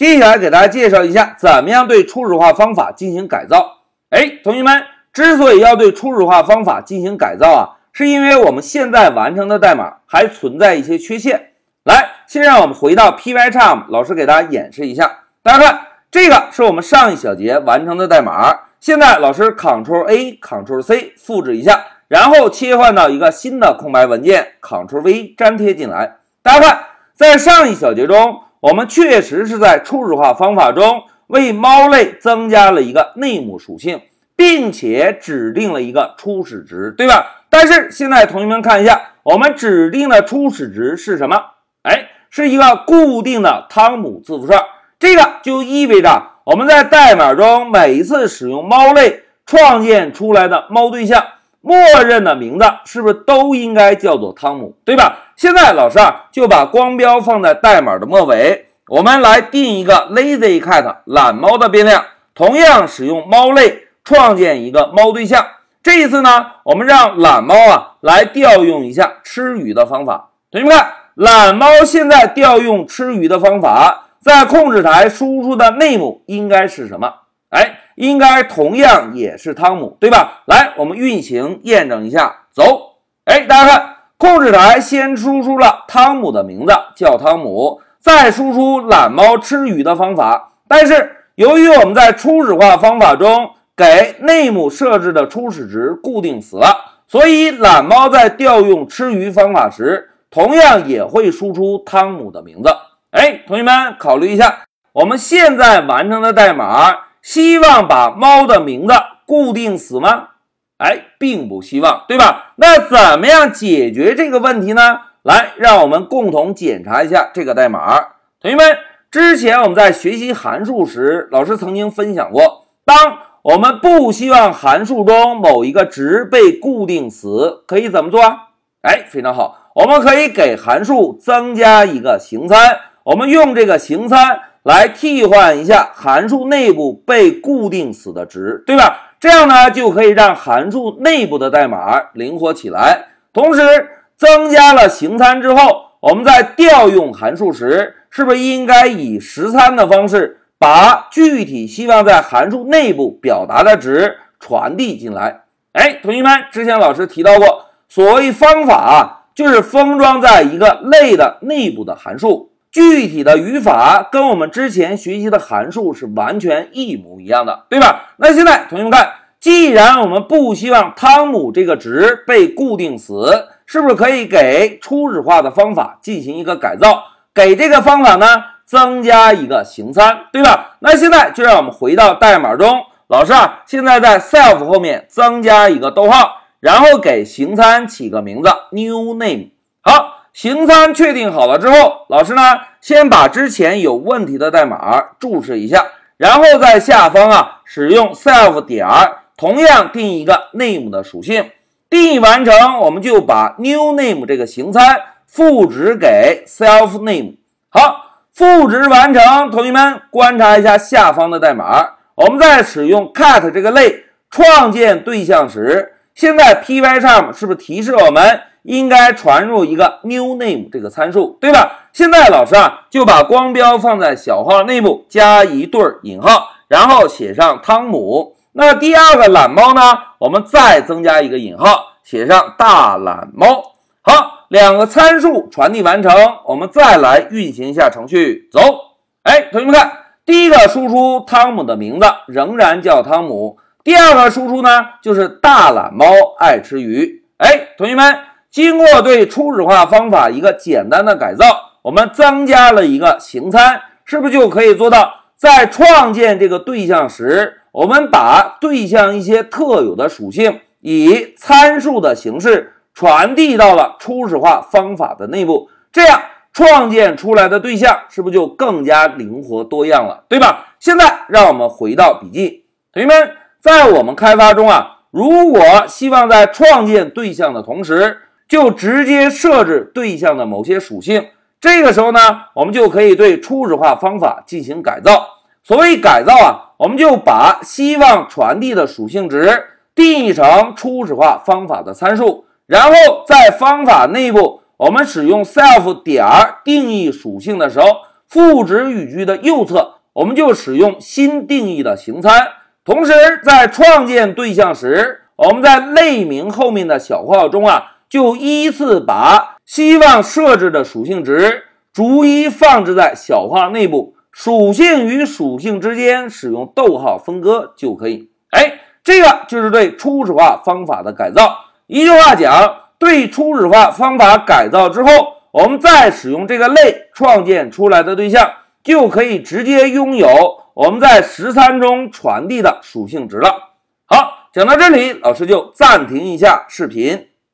接下来给大家介绍一下，怎么样对初始化方法进行改造。哎，同学们，之所以要对初始化方法进行改造啊，是因为我们现在完成的代码还存在一些缺陷。来，先让我们回到 Pycharm，老师给大家演示一下。大家看，这个是我们上一小节完成的代码。现在老师 Ctrl A Ctrl C 复制一下，然后切换到一个新的空白文件，Ctrl V 粘贴进来。大家看，在上一小节中，我们确实是在初始化方法中为猫类增加了一个 name 属性，并且指定了一个初始值，对吧？但是现在同学们看一下，我们指定的初始值是什么？哎，是一个固定的汤姆字符串。这个就意味着我们在代码中每一次使用猫类创建出来的猫对象，默认的名字是不是都应该叫做汤姆，对吧？现在老师啊就把光标放在代码的末尾，我们来定一个 lazy cat 懒猫的变量，同样使用猫类创建一个猫对象。这一次呢，我们让懒猫啊来调用一下吃鱼的方法。同学们看，懒猫现在调用吃鱼的方法。在控制台输出的 name 应该是什么？哎，应该同样也是汤姆，对吧？来，我们运行验证一下，走。哎，大家看，控制台先输出了汤姆的名字，叫汤姆，再输出懒猫吃鱼的方法。但是由于我们在初始化方法中给 name 设置的初始值固定死了，所以懒猫在调用吃鱼方法时，同样也会输出汤姆的名字。哎，同学们考虑一下，我们现在完成的代码，希望把猫的名字固定死吗？哎，并不希望，对吧？那怎么样解决这个问题呢？来，让我们共同检查一下这个代码。同学们，之前我们在学习函数时，老师曾经分享过，当我们不希望函数中某一个值被固定死，可以怎么做啊？哎，非常好，我们可以给函数增加一个形参。我们用这个形参来替换一下函数内部被固定死的值，对吧？这样呢就可以让函数内部的代码灵活起来。同时，增加了形参之后，我们在调用函数时，是不是应该以实参的方式把具体希望在函数内部表达的值传递进来？哎，同学们，之前老师提到过，所谓方法啊，就是封装在一个类的内部的函数。具体的语法跟我们之前学习的函数是完全一模一样的，对吧？那现在同学们看，既然我们不希望汤姆这个值被固定死，是不是可以给初始化的方法进行一个改造？给这个方法呢增加一个形参，对吧？那现在就让我们回到代码中，老师啊，现在在 self 后面增加一个逗号，然后给形参起个名字 new name，好。形参确定好了之后，老师呢先把之前有问题的代码注释一下，然后在下方啊使用 self 点同样定一个 name 的属性。定义完成，我们就把 new name 这个形参赋值给 self name。好，赋值完成，同学们观察一下下方的代码。我们在使用 cat 这个类创建对象时，现在 Pycharm 是不是提示我们？应该传入一个 new name 这个参数，对吧？现在老师啊就把光标放在小号内部，加一对引号，然后写上汤姆。那第二个懒猫呢？我们再增加一个引号，写上大懒猫。好，两个参数传递完成，我们再来运行一下程序，走。哎，同学们看，第一个输出汤姆的名字仍然叫汤姆，第二个输出呢就是大懒猫爱吃鱼。哎，同学们。经过对初始化方法一个简单的改造，我们增加了一个形参，是不是就可以做到在创建这个对象时，我们把对象一些特有的属性以参数的形式传递到了初始化方法的内部，这样创建出来的对象是不是就更加灵活多样了，对吧？现在让我们回到笔记，同学们，在我们开发中啊，如果希望在创建对象的同时，就直接设置对象的某些属性，这个时候呢，我们就可以对初始化方法进行改造。所谓改造啊，我们就把希望传递的属性值定义成初始化方法的参数，然后在方法内部，我们使用 self 点定义属性的时候，赋值语句的右侧，我们就使用新定义的形参。同时，在创建对象时，我们在类名后面的小括号中啊，就依次把希望设置的属性值逐一放置在小画内部，属性与属性之间使用逗号分割就可以。哎，这个就是对初始化方法的改造。一句话讲，对初始化方法改造之后，我们再使用这个类创建出来的对象，就可以直接拥有。我们在十三中传递的属性值了。好，讲到这里，老师就暂停一下视频。